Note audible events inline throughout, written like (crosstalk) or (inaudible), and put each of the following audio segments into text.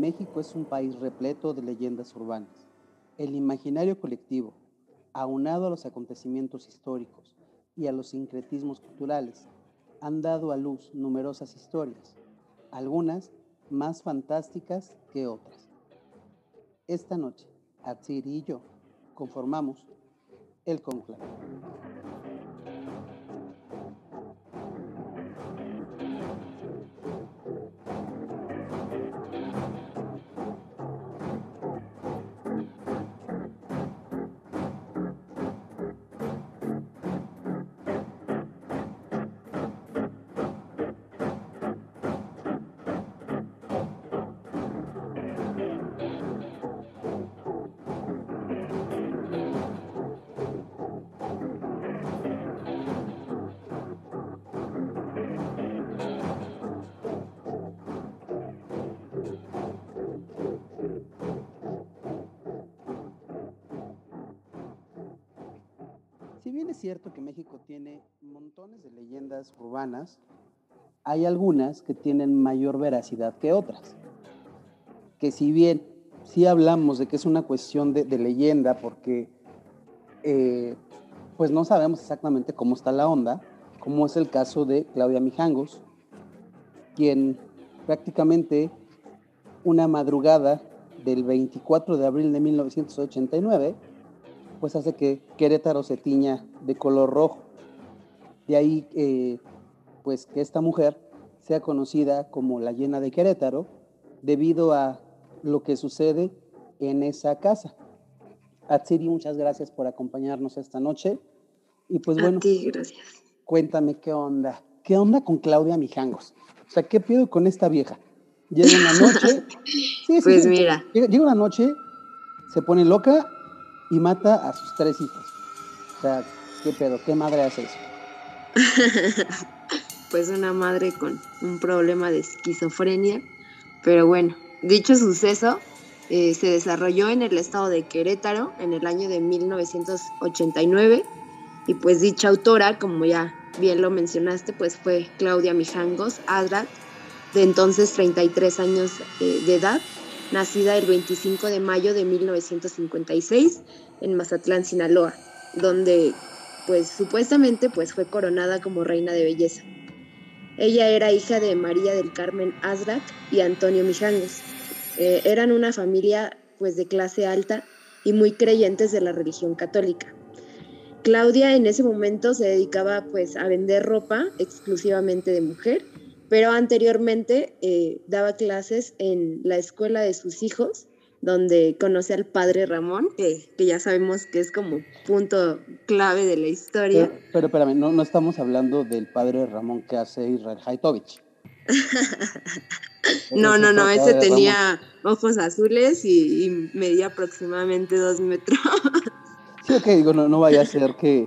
México es un país repleto de leyendas urbanas. El imaginario colectivo, aunado a los acontecimientos históricos y a los sincretismos culturales, han dado a luz numerosas historias, algunas más fantásticas que otras. Esta noche, Atsiri y yo conformamos el conclave. Cierto que México tiene montones de leyendas urbanas, hay algunas que tienen mayor veracidad que otras. Que si bien sí hablamos de que es una cuestión de, leyenda, porque eh, pues no sabemos exactamente cómo está la onda, como es el caso de Claudia Mijangos, quien prácticamente una madrugada del 24 de abril de 1989 pues hace que Querétaro se tiña de color rojo. De ahí, eh, pues que esta mujer sea conocida como la llena de Querétaro debido a lo que sucede en esa casa. Atsiri, muchas gracias por acompañarnos esta noche. Y pues a bueno, ti, gracias. cuéntame qué onda. ¿Qué onda con Claudia Mijangos? O sea, ¿qué pido con esta vieja? Llega una noche. (laughs) Sí, sí, Pues sí, mira. Llega, llega una noche, se pone loca y mata a sus tres hijos. O sea, ¿qué pedo? ¿Qué madre hace eso? (laughs) pues una madre con un problema de esquizofrenia. Pero bueno, dicho suceso eh, se desarrolló en el estado de Querétaro en el año de 1989 y pues dicha autora, como ya bien lo mencionaste, pues fue Claudia Mijangos Adrat, de entonces 33 años eh, de edad, nacida el 25 de mayo de 1956 en Mazatlán, Sinaloa, donde pues supuestamente pues fue coronada como reina de belleza. Ella era hija de María del Carmen Asrak y Antonio Mijangos. Eh, eran una familia pues de clase alta y muy creyentes de la religión católica. Claudia en ese momento se dedicaba pues a vender ropa exclusivamente de mujer, pero anteriormente eh, daba clases en la escuela de sus hijos donde conoce al padre Ramón, que, que, ya sabemos que es como punto clave de la historia. Pero, pero espérame, no, no estamos hablando del padre Ramón que hace Israel Haitovich. (laughs) no, no, no, ese tenía Ramón. ojos azules y, y, medía aproximadamente dos metros. (laughs) sí, ok, digo, no, no vaya a ser que,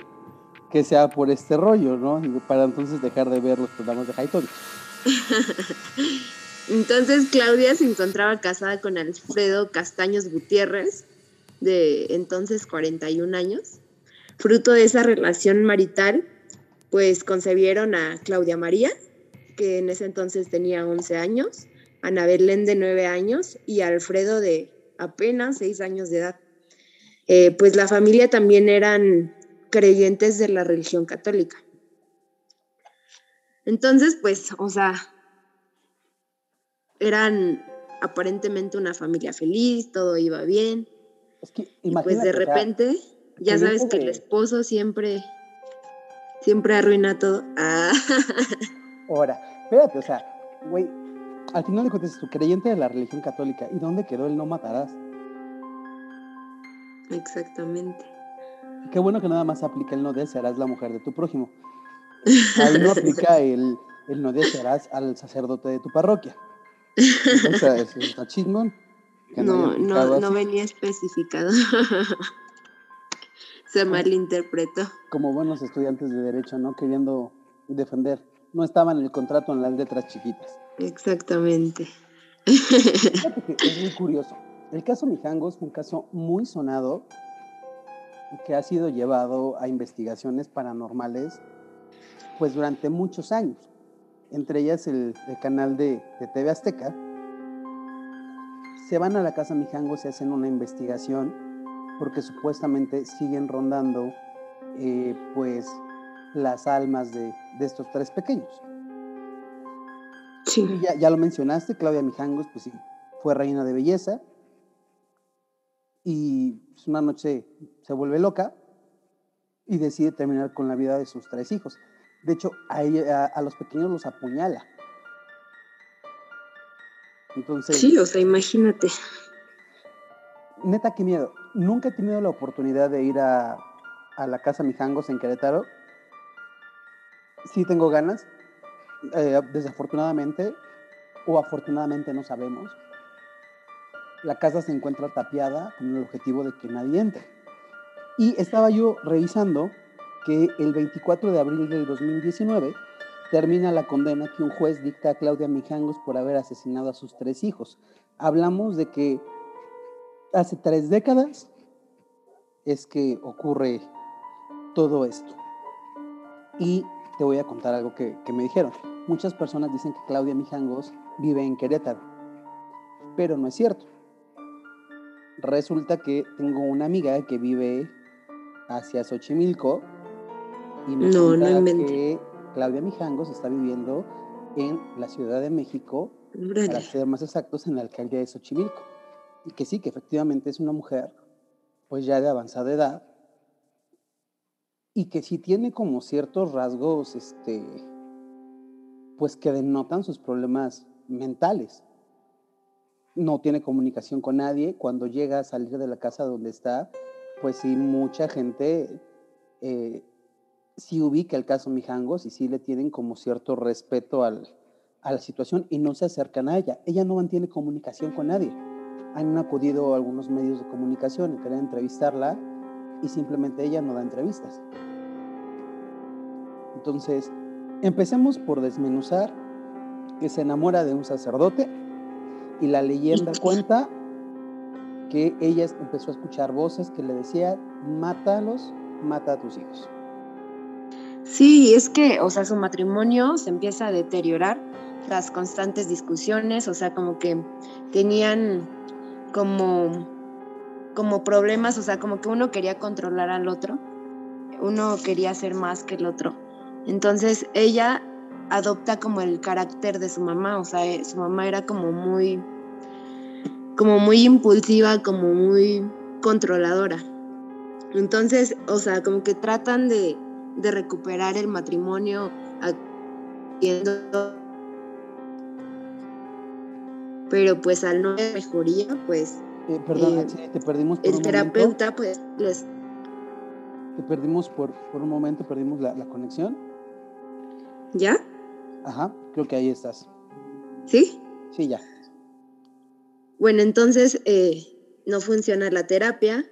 que sea por este rollo, ¿no? Para entonces dejar de ver los programas de Haitovich. (laughs) Entonces Claudia se encontraba casada con Alfredo Castaños Gutiérrez, de entonces 41 años. Fruto de esa relación marital, pues concebieron a Claudia María, que en ese entonces tenía 11 años, Ana Belén de 9 años y Alfredo de apenas 6 años de edad. Eh, pues la familia también eran creyentes de la religión católica. Entonces, pues, o sea, eran aparentemente una familia feliz, todo iba bien. Es que, y pues de repente, ya sabes que de... el esposo siempre, siempre arruina todo. Ah. Ahora, espérate, o sea, güey, al final de cuentas, tu creyente de la religión católica, ¿y dónde quedó el no matarás? Exactamente. Qué bueno que nada más aplica el no desearás la mujer de tu prójimo. Ahí no (laughs) aplica el, el no desearás al sacerdote de tu parroquia. (laughs) O sea, es está chismón. No, no, no venía especificado. (laughs) Se malinterpretó. Como buenos estudiantes de Derecho, ¿no? Queriendo defender. No estaba en el contrato en las letras chiquitas. Exactamente. Fíjate que es muy curioso. El caso Mijangos fue un caso muy sonado que ha sido llevado a investigaciones paranormales pues durante muchos años entre ellas el, el canal de, de, TV Azteca, se van a la casa Mijango, se hacen una investigación porque supuestamente siguen rondando eh, pues las almas de, estos tres pequeños. Sí. Ya, ya, lo mencionaste, Claudia Mijangos, pues sí, fue reina de belleza y pues, una noche se vuelve loca y decide terminar con la vida de sus tres hijos. De hecho, a, los pequeños los apuñala. Entonces. Sí, o sea, imagínate. Neta, qué miedo. Nunca he tenido la oportunidad de ir a, a la casa Mijangos en Querétaro. Sí tengo ganas. Eh, desafortunadamente, o afortunadamente no sabemos, la casa se encuentra tapiada con el objetivo de que nadie entre. Y estaba yo revisando que el 24 de abril del 2019 termina la condena que un juez dicta a Claudia Mijangos por haber asesinado a sus tres hijos. Hablamos de que hace tres décadas es que ocurre todo esto. Y te voy a contar algo que, me dijeron. Muchas personas dicen que Claudia Mijangos vive en Querétaro, pero no es cierto. Resulta que tengo una amiga que vive hacia Xochimilco y me no, que Claudia Mijangos está viviendo en la Ciudad de México, para ser más exactos, en la alcaldía de Xochimilco. Y que sí, que efectivamente es una mujer, pues ya de avanzada edad, y que sí tiene como ciertos rasgos, este, pues que denotan sus problemas mentales. No tiene comunicación con nadie. Cuando llega a salir de la casa donde está, pues sí, mucha gente eh, sí ubica el caso Mijangos y sí le tienen como cierto respeto al, a la situación y no se acercan a ella. Ella no mantiene comunicación con nadie. Han acudido algunos medios de comunicación y querer entrevistarla y simplemente ella no da entrevistas. Entonces, empecemos por desmenuzar que se enamora de un sacerdote y la leyenda cuenta que ella empezó a escuchar voces que le decían, mátalos, mata a tus hijos. Sí, es que, o sea, su matrimonio se empieza a deteriorar tras constantes discusiones, o sea, como que tenían como, como problemas, o sea, como que uno quería controlar al otro, uno quería ser más que el otro. Entonces ella adopta como el carácter de su mamá, o sea, eh, su mamá era como muy, como muy impulsiva, como muy controladora. Entonces, o sea, como que tratan de, recuperar el matrimonio pero pues al no haber mejoría, pues eh, perdón, eh, te perdimos por el terapeuta pues les te perdimos por, por un momento, perdimos la, la conexión. ¿Ya? Ajá, creo que ahí estás. ¿Sí? Sí, ya. Bueno, entonces eh, no funciona la terapia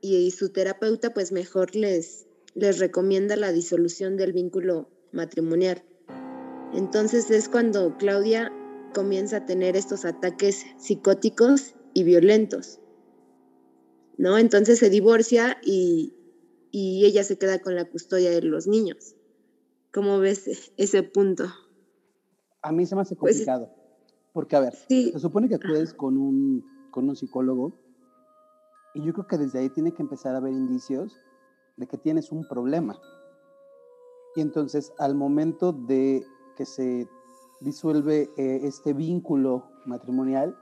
y, su terapeuta pues mejor les, les recomienda la disolución del vínculo matrimonial. Entonces es cuando Claudia comienza a tener estos ataques psicóticos y violentos. ¿No? Entonces se divorcia y, y ella se queda con la custodia de los niños. ¿Cómo ves ese punto? A mí se me hace pues, complicado. porque, a ver, se supone que acudes con un, con un psicólogo y yo creo que desde ahí tiene que empezar a haber indicios de que tienes un problema. Y entonces, al momento de que se disuelve eh, este vínculo matrimonial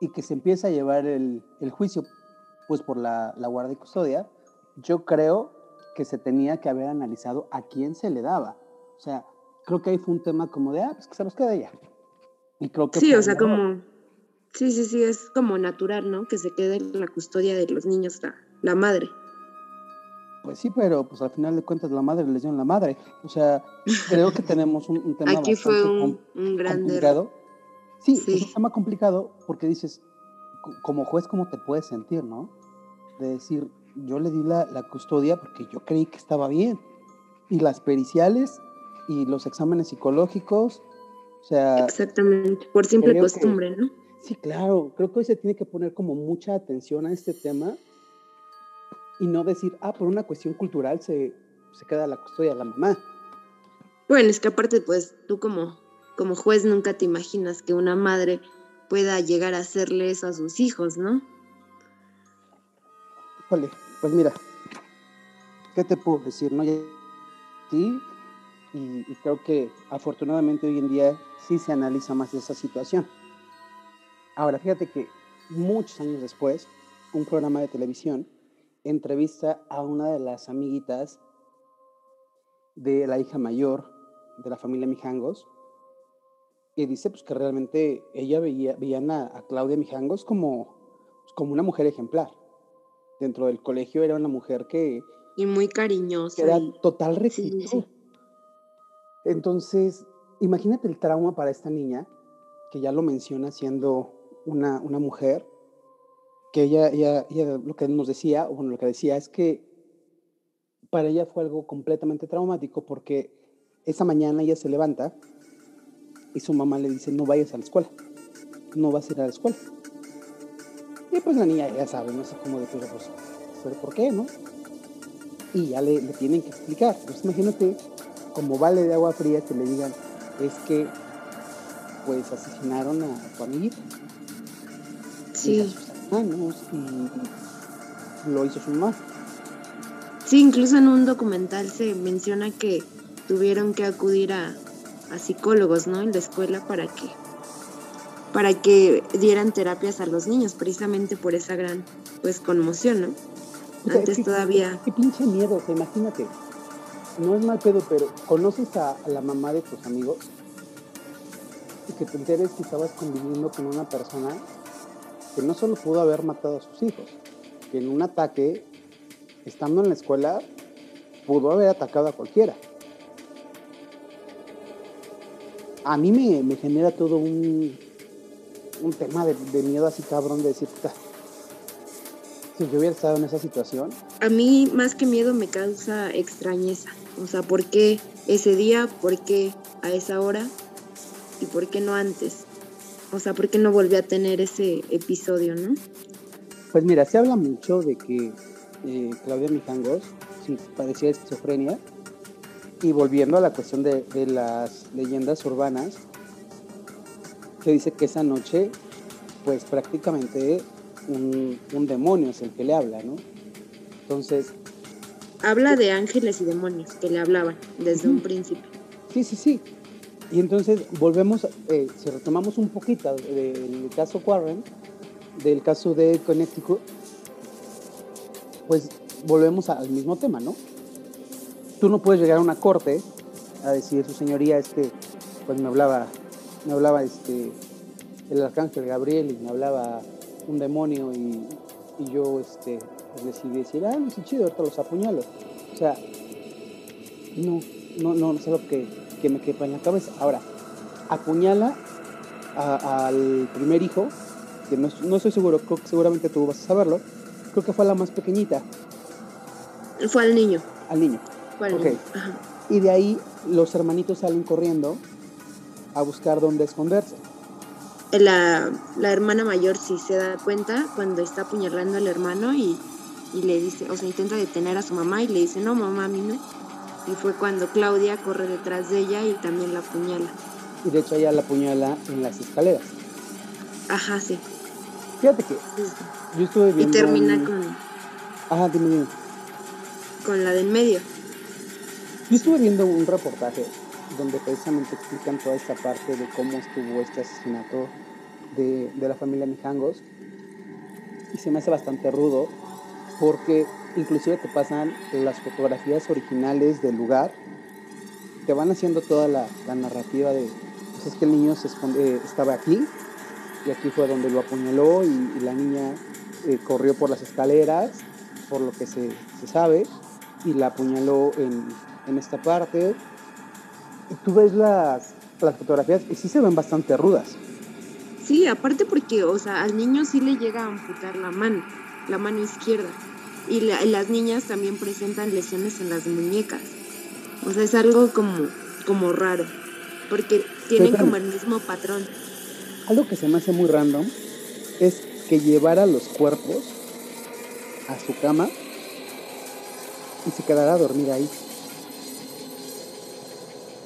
y que se empieza a llevar el, el juicio, pues por la, la guardia y custodia, yo creo que se tenía que haber analizado a quién se le daba. O sea, creo que ahí fue un tema como de, ah, pues que se los quede ella. Y creo que... Sí, o sea, como... Sí, sí, sí, es como natural, ¿no? Que se quede la custodia de los niños la, madre. Pues sí, pero pues al final de cuentas la madre les dio la madre. O sea, creo que tenemos un, tema Aquí fue un, gran complicado. Sí, es un tema complicado porque dices, como juez, ¿cómo te puedes sentir, no? De decir, yo le di la, la custodia porque yo creí que estaba bien. Y las periciales y los exámenes psicológicos. O sea. Exactamente, por simple costumbre, ¿no? Sí, claro. Creo que hoy se tiene que poner como mucha atención a este tema y no decir, ah, por una cuestión cultural se, se queda la custodia de la mamá. Bueno, es que aparte, pues tú como, como juez nunca te imaginas que una madre pueda llegar a hacerle eso a sus hijos, ¿no? Híjole, pues mira, ¿qué te puedo decir? No? Sí, y, creo que afortunadamente hoy en día sí se analiza más esa situación. Ahora, fíjate que muchos años después, un programa de televisión entrevista a una de las amiguitas de la hija mayor de la familia Mijangos y dice pues que realmente ella veía veían a, Claudia Mijangos como, pues, como una mujer ejemplar. Dentro del colegio era una mujer que... Y muy cariñosa. Era total rectitud. Entonces, imagínate el trauma para esta niña, que ya lo menciona siendo una, una mujer, que ella, ella, lo que nos decía, o bueno, lo que decía es que para ella fue algo completamente traumático porque esa mañana ella se levanta y su mamá le dice, no vayas a la escuela, no vas a ir a la escuela. Y pues la niña ya sabe, no sé cómo decirlo, pues, pero ¿por qué, no? Y ya le, le tienen que explicar. Pues imagínate como vale de agua fría que le digan, es que pues asesinaron a tu amiga. Sí. Y y lo hizo su mamá. Sí, incluso en un documental se menciona que tuvieron que acudir a, a psicólogos, ¿no? En la escuela para que para que dieran terapias a los niños, precisamente por esa gran pues conmoción, ¿no? Antes todavía. Qué pinche miedo, imagínate no es mal pedo, pero conoces a, la mamá de tus amigos y que te enteres que estabas conviviendo con una persona que no solo pudo haber matado a sus hijos, que en un ataque, estando en la escuela, pudo haber atacado a cualquiera. A mí me, genera todo un, un tema de, miedo así cabrón de decir, si yo hubiera estado en esa situación. A mí más que miedo me causa extrañeza. O sea, ¿por qué ese día? ¿Por qué a esa hora? ¿Y por qué no antes? O sea, ¿por qué no volví a tener ese episodio, no? Pues mira, se habla mucho de que eh, Claudia Mijangos sí padecía esquizofrenia. Y volviendo a la cuestión de, las leyendas urbanas, se dice que esa noche, pues prácticamente un, un demonio es el que le habla, ¿no? Entonces, habla de ángeles y demonios que le hablaban desde un principio. Sí, sí, sí. Y entonces volvemos, eh, si retomamos un poquito del caso Warren, del caso de Connecticut, pues volvemos al mismo tema, ¿no? Tú no puedes llegar a una corte a decir, su señoría, es que, pues me hablaba, me hablaba este, el arcángel Gabriel y me hablaba un demonio y, y yo, este, pues decidí decir, ah, no sé chido, ahorita los apuñalo. O sea, no, no, no, no es algo que, que me quepa en la cabeza. Ahora, apuñala al primer hijo, que no, no, estoy seguro, creo que seguramente tú vas a saberlo, creo que fue la más pequeñita. Fue al niño. Al niño. Fue al niño. Y de ahí los hermanitos salen corriendo a buscar dónde esconderse la, la, hermana mayor sí se da cuenta cuando está apuñalando al hermano y, y, le dice, o sea, intenta detener a su mamá y le dice, no, mamá, a mí no. Y fue cuando Claudia corre detrás de ella y también la apuñala. Y de hecho ella la apuñala en las escaleras. Ajá, sí. Fíjate que yo estuve viendo... Y termina con... Ajá, dime, dime. Con la del medio. Yo estuve viendo un reportaje donde precisamente explican toda esta parte de cómo estuvo este asesinato de, de la familia Mijangos. Y se me hace bastante rudo porque inclusive te pasan las fotografías originales del lugar, te van haciendo toda la, narrativa de, pues es que el niño esconde, estaba aquí y aquí fue donde lo apuñaló y, la niña eh, corrió por las escaleras, por lo que se, sabe, y la apuñaló en, en esta parte tú ves las, las fotografías y sí se ven bastante rudas. Sí, aparte porque, o sea, al niño sí le llega a amputar la mano, la mano izquierda. Y, las niñas también presentan lesiones en las muñecas. O sea, es algo como, como raro, porque tienen como el mismo patrón. Algo que se me hace muy random es que llevara los cuerpos a su cama y se quedara a dormir ahí.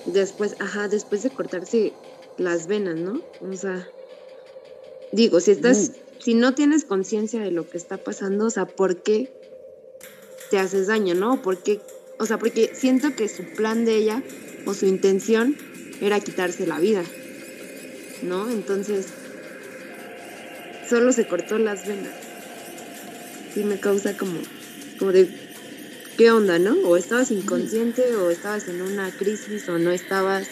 Después, ajá, después de cortarse las venas, ¿no? O sea. digo, si estás, si no tienes conciencia de lo que está pasando, o sea, ¿por qué te haces daño, no? ¿Por qué? O sea, porque siento que su plan de ella o su intención era quitarse la vida, ¿no? Entonces, solo se cortó las venas. Sí me causa como, como de, ¿qué onda, no? O estabas inconsciente, o estabas en una crisis, o no estabas...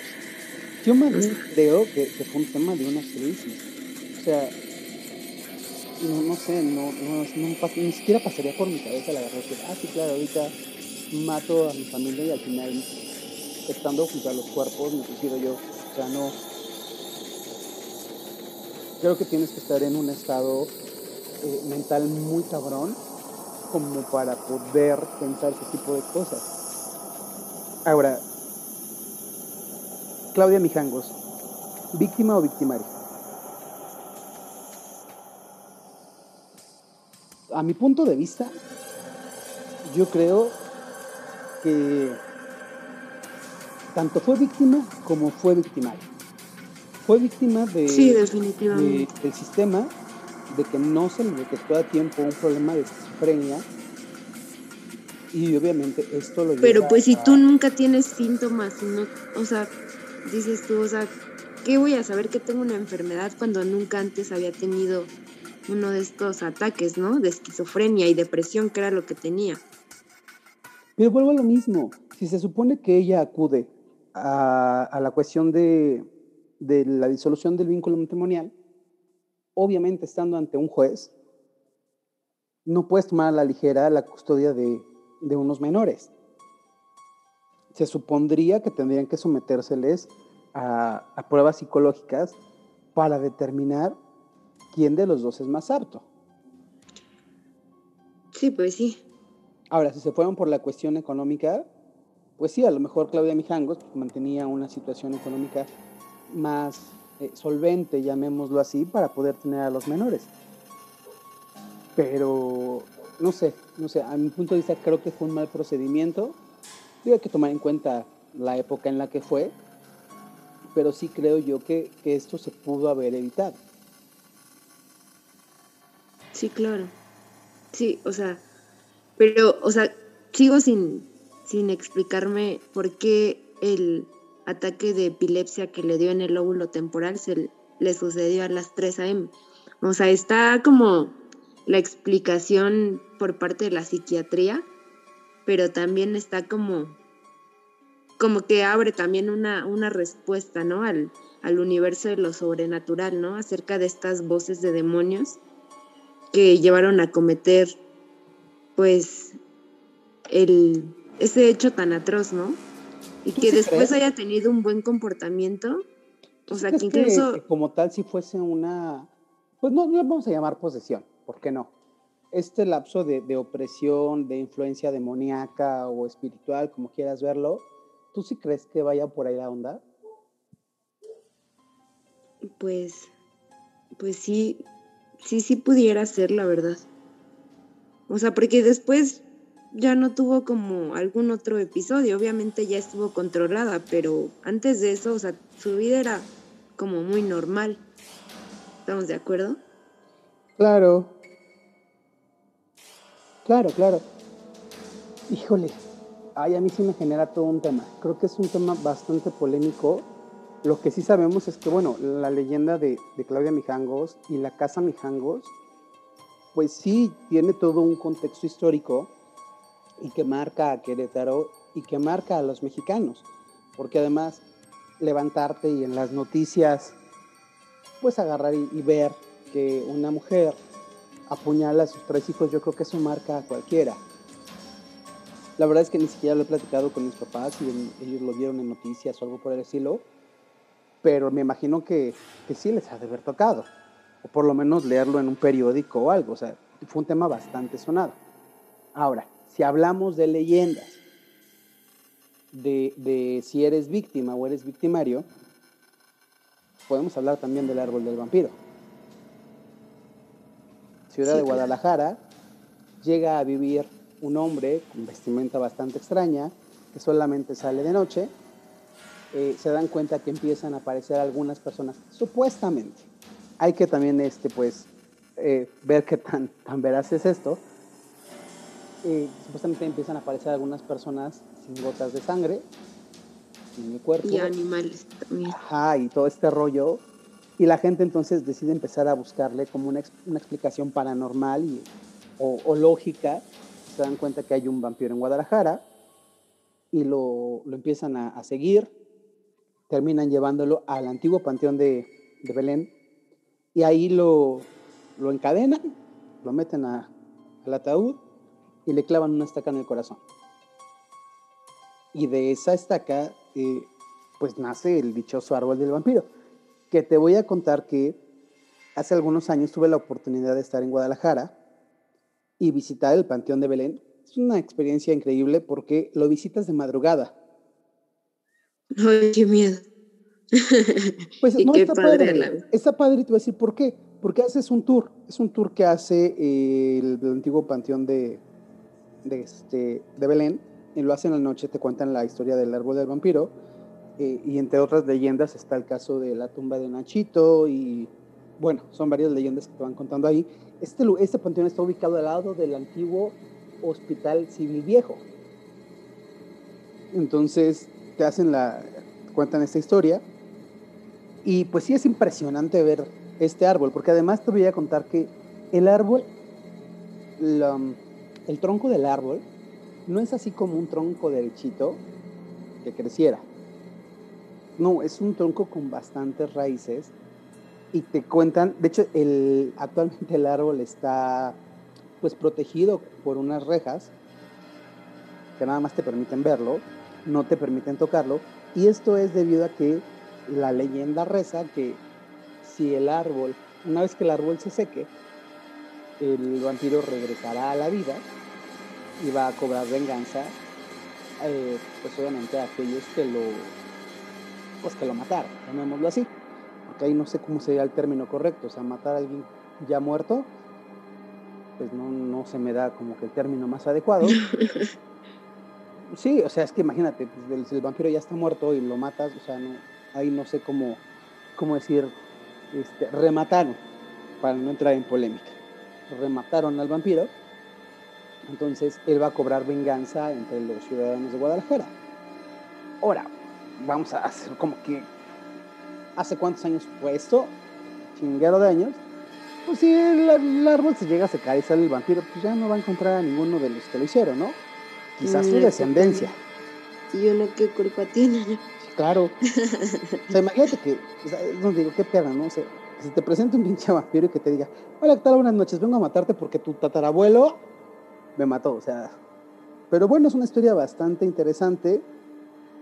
Yo más bien creo que, fue un tema de una crisis. O sea, no, no sé, no, no, ni siquiera pasaría por mi cabeza la verdad que, ah, sí, claro, ahorita mato a mi familia y al final, estando junto a los cuerpos, me suicido yo. O sea, no, creo que tienes que estar en un estado eh, mental muy cabrón como para poder pensar ese tipo de cosas. Ahora, Claudia Mijangos, ¿víctima o victimaria? A mi punto de vista, yo creo que tanto fue víctima como fue victimaria fue víctima de, del sistema, de que no se le detectó a tiempo un problema de esquizofrenia. Y obviamente esto lo Pero pues si tú nunca tienes síntomas, no, o sea, dices tú, o sea, ¿qué voy a saber que tengo una enfermedad cuando nunca antes había tenido uno de estos ataques, ¿no? De esquizofrenia y depresión, que era lo que tenía. Pero vuelvo a lo mismo. Si se supone que ella acude a la cuestión de, la disolución del vínculo matrimonial, obviamente estando ante un juez, no puedes tomar a la ligera la custodia de, unos menores. Se supondría que tendrían que sometérseles a, pruebas psicológicas para determinar quién de los dos es más apto. Sí, pues sí. Ahora, si se fueron por la cuestión económica, pues sí, a lo mejor Claudia Mijangos mantenía una situación económica más eh, solvente, llamémoslo así, para poder tener a los menores. Pero no sé, no sé, a mi punto de vista creo que fue un mal procedimiento. hay que tomar en cuenta la época en la que fue, pero sí creo yo que, que esto se pudo haber evitado. Sí, claro. Sí, o sea, pero, o sea, sigo sin, sin explicarme por qué el ataque de epilepsia que le dio en el lóbulo temporal se le sucedió a las 3 a.m. O sea, está como la explicación por parte de la psiquiatría, pero también está como, como que abre también una, una respuesta, ¿no? Al, al universo de lo sobrenatural, ¿no? Acerca de estas voces de demonios que llevaron a cometer, pues, el, ese hecho tan atroz, ¿no? y que después haya tenido un buen comportamiento. O sea, que incluso... como tal, si fuese una, pues no, no vamos a llamar posesión, ¿por qué no? Este lapso de, de, opresión, de influencia demoníaca o espiritual, como quieras verlo, ¿tú sí crees que vaya por ahí la onda? Pues, pues sí, sí, sí pudiera ser, la verdad. O sea, porque después ya no tuvo como algún otro episodio, obviamente ya estuvo controlada, pero antes de eso, o sea, su vida era como muy normal. ¿Estamos de acuerdo? Claro. Claro, claro. Híjole, ay, a mí sí me genera todo un tema. Creo que es un tema bastante polémico. Lo que sí sabemos es que, bueno, la leyenda de, Claudia Mijangos y la casa Mijangos, pues sí tiene todo un contexto histórico y que marca a Querétaro y que marca a los mexicanos, porque además levantarte y en las noticias, pues agarrar y, ver que una mujer apuñala a sus tres hijos, yo creo que eso marca a cualquiera. La verdad es que ni siquiera lo he platicado con mis papás y ellos lo vieron en noticias o algo por el estilo, pero me imagino que, que sí les ha de haber tocado, o por lo menos leerlo en un periódico o algo, o sea, fue un tema bastante sonado. Ahora, si hablamos de leyendas, de, si eres víctima o eres victimario, podemos hablar también del árbol del vampiro. Ciudad de Guadalajara, llega a vivir un hombre con vestimenta bastante extraña, que solamente sale de noche. Eh, se dan cuenta que empiezan a aparecer algunas personas, supuestamente, hay que también, este, pues, eh, ver qué tan, tan veraz es esto. Eh, supuestamente empiezan a aparecer algunas personas sin gotas de sangre en el cuerpo. Y animales también. Ajá, y todo este rollo. Y la gente entonces decide empezar a buscarle como una, una explicación paranormal y, o, o, lógica. Se dan cuenta que hay un vampiro en Guadalajara y lo, lo empiezan a, a, seguir. Terminan llevándolo al antiguo panteón de, Belén y ahí lo, lo encadenan, lo meten a, al ataúd y le clavan una estaca en el corazón. Y de esa estaca, eh, pues nace el dichoso árbol del vampiro, que te voy a contar que hace algunos años tuve la oportunidad de estar en Guadalajara y visitar el Panteón de Belén. Es una experiencia increíble porque lo visitas de madrugada. Ay, qué miedo. (laughs) Pues (laughs) no está padre. padre. Está padre y te voy a decir por qué. Porque haces un tour. Es un tour que hace eh, el, el, antiguo panteón de, de, este, de Belén. Y lo hacen en la noche, te cuentan la historia del árbol del vampiro. Eh, y entre otras leyendas está el caso de la tumba de Nachito. Y bueno, son varias leyendas que te van contando ahí. Este, este panteón está ubicado al lado del antiguo Hospital Civil Viejo. Entonces te hacen la, cuentan esta historia y pues sí es impresionante ver este árbol, porque además te voy a contar que el árbol, el tronco del árbol, no es así como un tronco derechito que creciera. No, es un tronco con bastantes raíces y te cuentan, de hecho, el, actualmente el árbol está pues protegido por unas rejas que nada más te permiten verlo, no te permiten tocarlo, y esto es debido a que la leyenda reza que si el árbol, una vez que el árbol se seque, el vampiro regresará a la vida y va a cobrar venganza, eh, pues obviamente a aquellos que lo, pues que lo mataron, llamémoslo así, porque ahí no sé cómo sería el término correcto, o sea, matar a alguien ya muerto, pues no, no se me da como que el término más adecuado. (laughs) Sí, o sea, es que imagínate, pues, el, vampiro ya está muerto y lo matas, o sea, no, ahí no sé cómo, cómo decir, este, remataron, para no entrar en polémica, remataron al vampiro, entonces él va a cobrar venganza entre los ciudadanos de Guadalajara. Ahora, vamos a hacer como que, ¿hace cuántos años fue esto? Chinguero de años. Pues si el, el, árbol se llega a secar y sale el vampiro, pues ya no va a encontrar a ninguno de los que lo hicieron, ¿no? Quizás su descendencia. ¿Y uno qué culpa tiene? Claro. (laughs) o sea, imagínate que, o sea, no digo, qué perra, ¿no? O sea, que si te presenta un pinche vampiro y que te diga, hola, ¿qué tal? Buenas noches, vengo a matarte porque tu tatarabuelo me mató, o sea. Pero bueno, es una historia bastante interesante.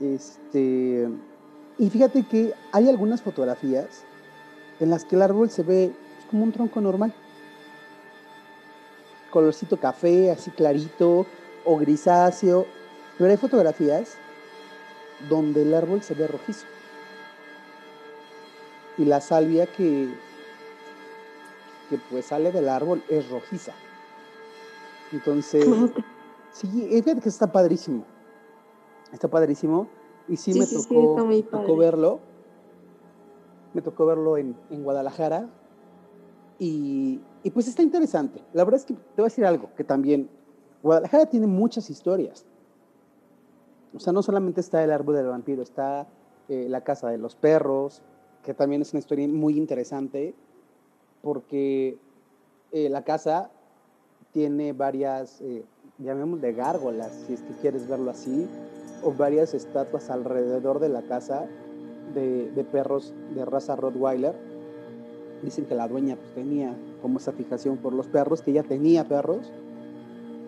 Este. Y fíjate que hay algunas fotografías en las que el árbol se ve como un tronco normal. Colorcito café, así clarito, o grisáceo. Pero hay fotografías donde el árbol se ve rojizo. Y la salvia que, que pues sale del árbol es rojiza. Entonces, sí, fíjate que está padrísimo. Está padrísimo. Y sí, sí me sí, tocó, sí, tocó, verlo. Me tocó verlo en, en Guadalajara. Y, y, pues está interesante. La verdad es que te voy a decir algo, que también Guadalajara tiene muchas historias. O sea, no solamente está el árbol del vampiro, está eh, la casa de los perros, que también es una historia muy interesante, porque eh, la casa tiene varias, eh, llamémosle gárgolas, si es que quieres verlo así, o varias estatuas alrededor de la casa de, de perros de raza Rottweiler. Dicen que la dueña pues, tenía como esa fijación por los perros, que ella tenía perros,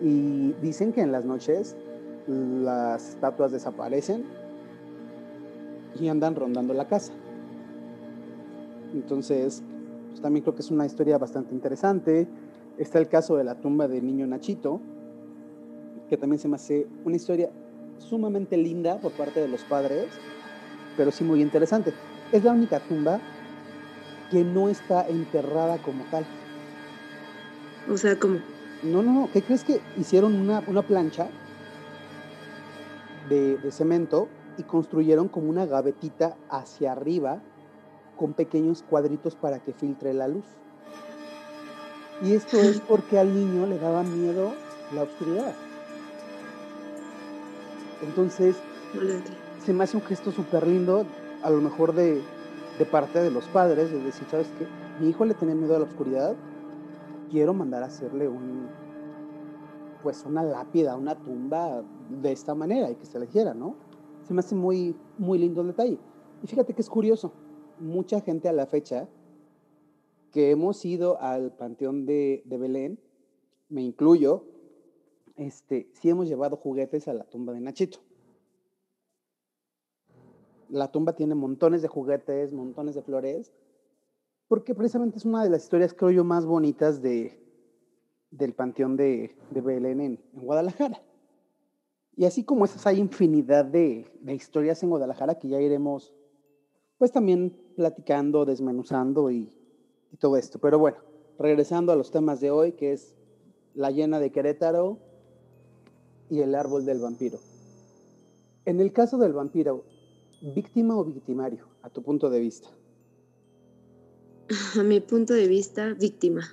y dicen que en las noches las estatuas desaparecen y andan rondando la casa. Entonces, pues también creo que es una historia bastante interesante. Está el caso de la tumba del niño Nachito, que también se me hace una historia sumamente linda por parte de los padres, pero sí muy interesante. Es la única tumba que no está enterrada como tal. O sea, como... No, no, no. ¿Qué crees que hicieron una, una plancha de, de, cemento y construyeron como una gavetita hacia arriba con pequeños cuadritos para que filtre la luz. Y esto es (laughs) porque al niño le daba miedo la oscuridad. Entonces, se me hace un gesto súper lindo, a lo mejor de, de, parte de los padres, de decir, ¿sabes qué? Mi hijo le tiene miedo a la oscuridad, quiero mandar a hacerle un, pues una lápida, una tumba de esta manera y que se le dijera, ¿no? Se me hace muy, muy lindo el detalle. Y fíjate que es curioso, mucha gente a la fecha que hemos ido al Panteón de, de Belén, me incluyo, este, sí hemos llevado juguetes a la tumba de Nachito. La tumba tiene montones de juguetes, montones de flores, porque precisamente es una de las historias, creo yo, más bonitas de, del Panteón de, Belén en, Guadalajara. Y así como esas, hay infinidad de, de, historias en Guadalajara que ya iremos, pues también platicando, desmenuzando y, y todo esto. Pero bueno, regresando a los temas de hoy, que es la llena de Querétaro y el árbol del vampiro. En el caso del vampiro, ¿víctima o victimario, a tu punto de vista? A mi punto de vista, víctima.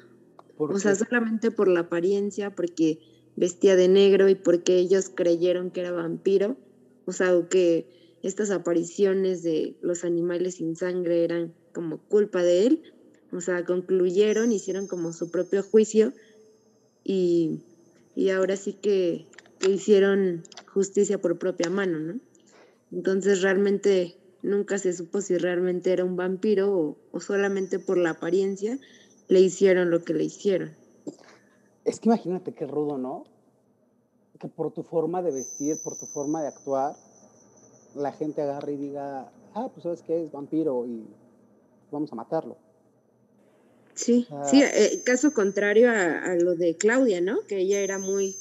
O sea, solamente por la apariencia, porque vestía de negro y porque ellos creyeron que era vampiro. O sea, que estas apariciones de los animales sin sangre eran como culpa de él. O sea, concluyeron, hicieron como su propio juicio y, y ahora sí que, que hicieron justicia por propia mano, ¿no? Entonces realmente nunca se supo si realmente era un vampiro o, o, solamente por la apariencia le hicieron lo que le hicieron. Es que imagínate qué rudo, ¿no? Que por tu forma de vestir, por tu forma de actuar, la gente agarre y diga, ah, pues sabes qué, es vampiro y vamos a matarlo. Sí, ah. sí, eh, caso contrario a, a, lo de Claudia, ¿no? Que ella era muy,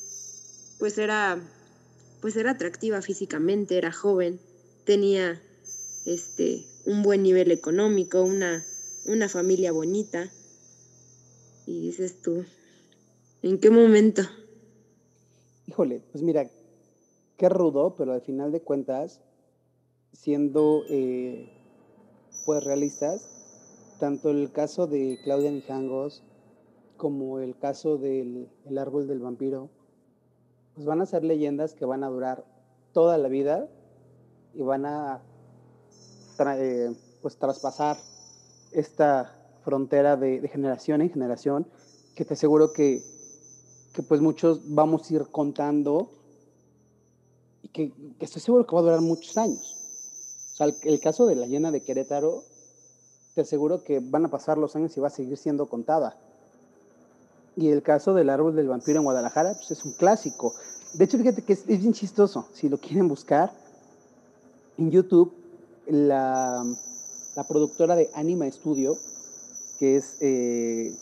pues era, pues era atractiva físicamente, era joven, tenía este, un buen nivel económico, una, una familia bonita. Y dices tú, ¿en qué momento? Híjole, pues mira, qué rudo, pero al final de cuentas, siendo eh, pues realistas, tanto el caso de Claudia Mijangos como el caso del el árbol del vampiro, pues van a ser leyendas que van a durar toda la vida y van a eh, pues traspasar esta frontera de, de, generación en generación, que te aseguro que, que, pues muchos vamos a ir contando y que, que, estoy seguro que va a durar muchos años. O sea, el, el, caso de la llena de Querétaro, te aseguro que van a pasar los años y va a seguir siendo contada. Y el caso del árbol del vampiro en Guadalajara, pues es un clásico. De hecho, fíjate que es, es bien chistoso. Si lo quieren buscar en YouTube, la, la productora de Anima Studio, que es eh,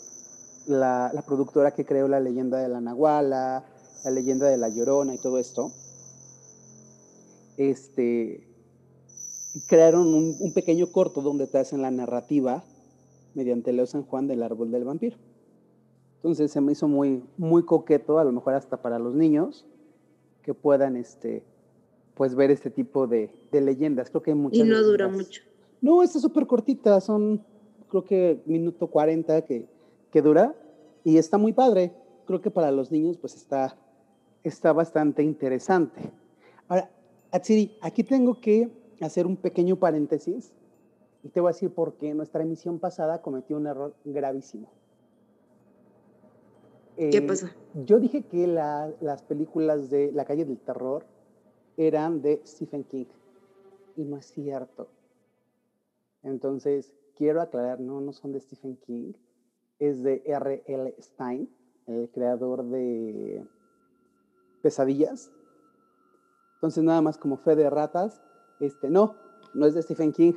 la, productora que creó la leyenda de la Nahuala, la leyenda de la Llorona y todo esto, este, crearon un, un pequeño corto donde te hacen la narrativa mediante Leo San Juan del árbol del vampiro. Entonces se me hizo muy, muy coqueto, a lo mejor hasta para los niños, que puedan este, pues ver este tipo de, de leyendas. Creo que hay muchas. Y no dura mucho. No, está súper cortita, son creo que minuto 40 que, que dura y está muy padre. Creo que para los niños pues está, está bastante interesante. Ahora, Atsiri, aquí tengo que hacer un pequeño paréntesis y te voy a decir por qué nuestra emisión pasada cometió un error gravísimo. ¿Qué eh, pasó? Yo dije que la, las películas de La calle del terror eran de Stephen King. Y no es cierto. Entonces, quiero aclarar, no, no son de Stephen King, es de R.L. Stein, el creador de Pesadillas. Entonces, nada más como fe de ratas, este, no, no es de Stephen King,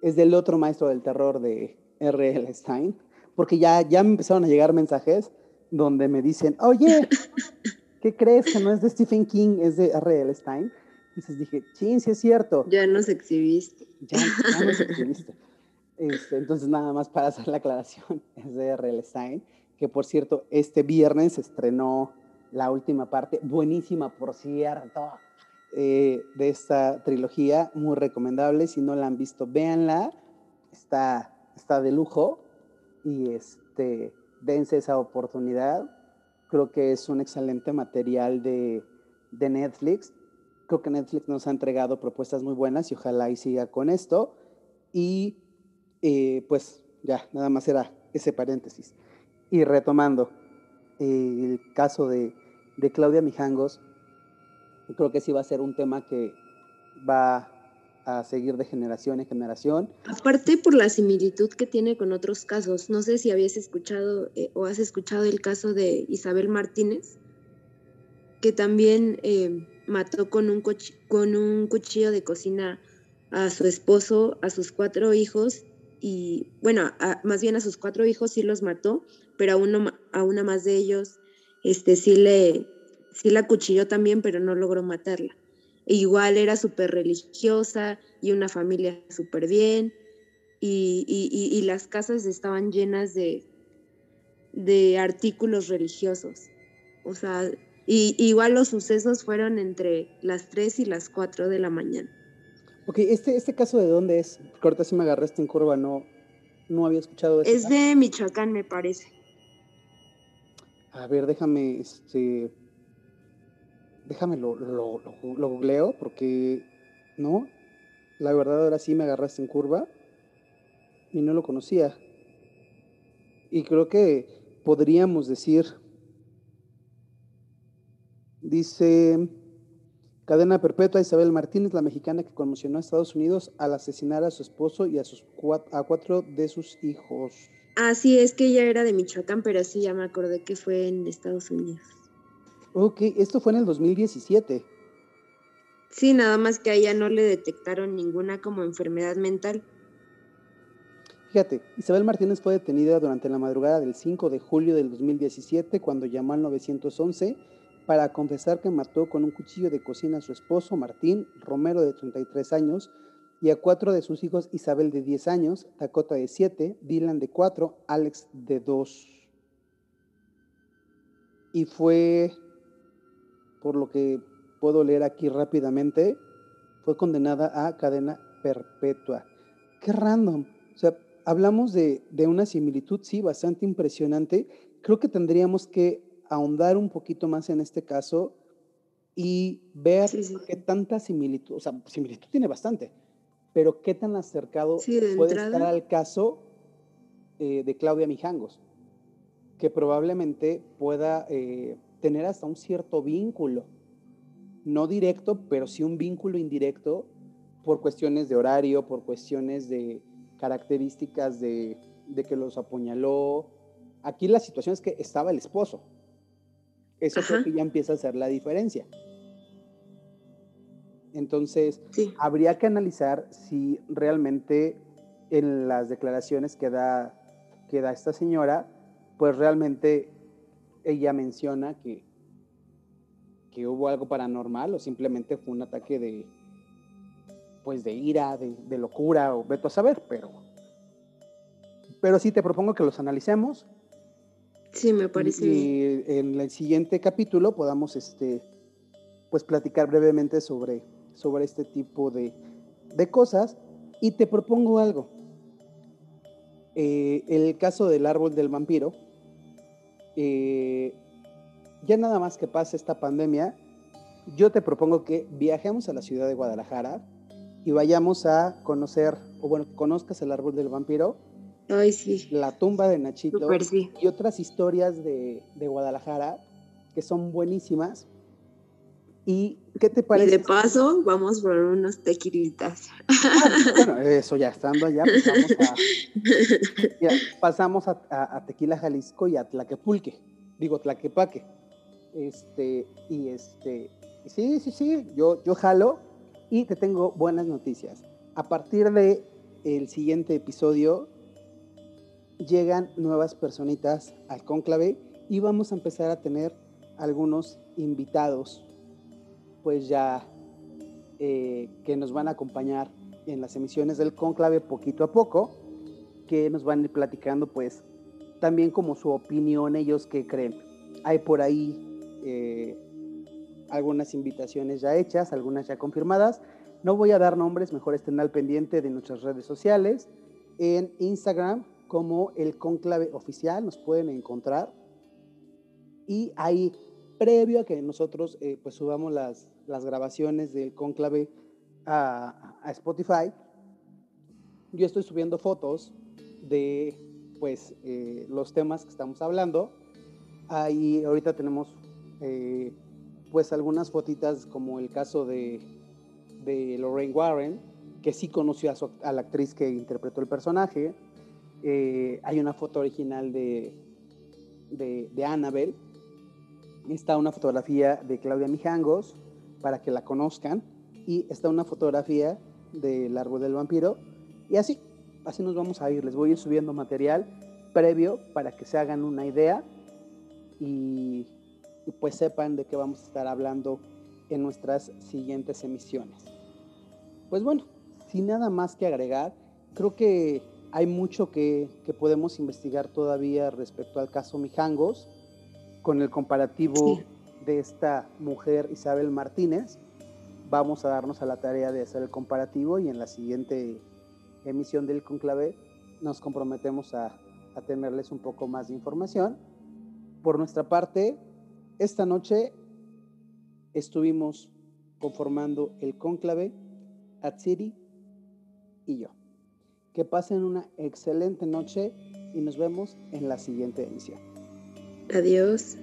es del otro maestro del terror de R.L. Stein, porque ya, ya me empezaron a llegar mensajes donde me dicen, oye, ¿qué crees que no es de Stephen King, es de R.L. Stein? Entonces dije, chin, sí es cierto. Ya nos exhibiste. Ya, ya nos exhibiste. Este, entonces, nada más para hacer la aclaración, (laughs) es de R.L. Stein, que por cierto, este viernes estrenó la última parte, buenísima, por cierto, eh, de esta trilogía, muy recomendable. Si no la han visto, véanla. está, está de lujo y este, dense esa oportunidad. Creo que es un excelente material de, de Netflix. Creo que Netflix nos ha entregado propuestas muy buenas y ojalá y siga con esto. Y eh, pues ya, nada más era ese paréntesis. Y retomando el caso de, de Claudia Mijangos, creo que sí va a ser un tema que va a seguir de generación en generación. Aparte por la similitud que tiene con otros casos, no sé si habías escuchado eh, o has escuchado el caso de Isabel Martínez, que también eh, mató con un, cuchillo de cocina a su esposo, a sus cuatro hijos y, bueno, más bien a sus cuatro hijos sí los mató, pero a, uno, una más de ellos este, sí, le, sí la cuchilló también, pero no logró matarla. Igual era súper religiosa y una familia súper bien y, y, las casas estaban llenas de, de artículos religiosos. O sea, y, igual los sucesos fueron entre las 3 y las 4 de la mañana. Ok, este, este caso de dónde es? Porque ahorita sí me agarraste en curva, no, no había escuchado eso. Es de Michoacán, me parece. A ver, déjame, este, déjame lo, lo, googleo porque, ¿no? La verdad ahora sí me agarraste en curva y no lo conocía. Y creo que podríamos decir, dice, cadena perpetua Isabel Martínez, la mexicana que conmocionó a Estados Unidos al asesinar a su esposo y a, sus a cuatro de sus hijos. Ah, sí, es que ella era de Michoacán, pero sí, ya me acordé que fue en Estados Unidos. Ok, esto fue en el 2017. Sí, nada más que a ella no le detectaron ninguna como enfermedad mental. Fíjate, Isabel Martínez fue detenida durante la madrugada del 5 de julio del 2017 cuando llamó al 911 para confesar que mató con un cuchillo de cocina a su esposo Martín Romero de 33 años y a cuatro de sus hijos Isabel de 10 años, Dakota de 7, Dylan de 4, Alex de 2. Y fue por lo que puedo leer aquí rápidamente, fue condenada a cadena perpetua. Qué random. O sea, hablamos de, una similitud, sí, bastante impresionante. Creo que tendríamos que ahondar un poquito más en este caso y ver qué tanta similitud, o sea, similitud tiene bastante, pero qué tan acercado puede estar al caso eh, de Claudia Mijangos, que probablemente pueda eh, tener hasta un cierto vínculo, no directo, pero sí un vínculo indirecto por cuestiones de horario, por cuestiones de características de, que los apuñaló. Aquí la situación es que estaba el esposo. Eso creo que ya empieza a ser la diferencia. Entonces, habría que analizar si realmente en las declaraciones que da, que da esta señora, pues realmente ella menciona que, que hubo algo paranormal o simplemente fue un ataque de, pues de ira, de, locura o veto a saber, pero, pero sí te propongo que los analicemos. Sí, me parece y, en el siguiente capítulo podamos este, pues platicar brevemente sobre, sobre este tipo de, cosas. Y te propongo algo. Eh, el caso del árbol del vampiro, eh, ya nada más que pase esta pandemia, yo te propongo que viajemos a la ciudad de Guadalajara y vayamos a conocer, o bueno, conozcas el árbol del vampiro, Ay, sí. la tumba de Nachito y otras historias de, Guadalajara que son buenísimas. ¿Y qué te parece? Y de paso, vamos por unos tequilitas. Ah, bueno, eso ya estando allá, (laughs) pasamos, a, Tequila Jalisco y a Tlaquepulque, digo Tlaquepaque. Este, y este, sí, sí, sí, yo, yo jalo y te tengo buenas noticias. A partir de el siguiente episodio llegan nuevas personitas al cónclave y vamos a empezar a tener algunos invitados pues ya eh, que nos van a acompañar en las emisiones del conclave poquito a poco, que nos van a ir platicando pues también como su opinión ellos que creen. Hay por ahí eh, algunas invitaciones ya hechas, algunas ya confirmadas. No voy a dar nombres, mejor estén al pendiente de nuestras redes sociales en Instagram como el conclave oficial, nos pueden encontrar. Y ahí, previo a que nosotros eh, pues subamos las, las grabaciones del conclave a, Spotify, yo estoy subiendo fotos de pues eh, los temas que estamos hablando. Ahí ahorita tenemos eh, pues algunas fotitas como el caso de, de Lorraine Warren, que sí conoció a, la actriz que interpretó el personaje. Hay una foto original de, de, de, Annabelle. Está una fotografía de Claudia Mijangos para que la conozcan. Y está una fotografía del árbol del vampiro. Y así, así nos vamos a ir. Les voy a ir subiendo material previo para que se hagan una idea y, y pues sepan de qué vamos a estar hablando en nuestras siguientes emisiones. Pues bueno, sin nada más que agregar, creo que hay mucho que, que podemos investigar todavía respecto al caso Mijangos, con el comparativo sí. de esta mujer Isabel Martínez. Vamos a darnos a la tarea de hacer el comparativo y en la siguiente emisión del conclave nos comprometemos a, a tenerles un poco más de información. Por nuestra parte, esta noche estuvimos conformando el conclave Atsiri y yo. Que pasen una excelente noche y nos vemos en la siguiente emisión. Adiós.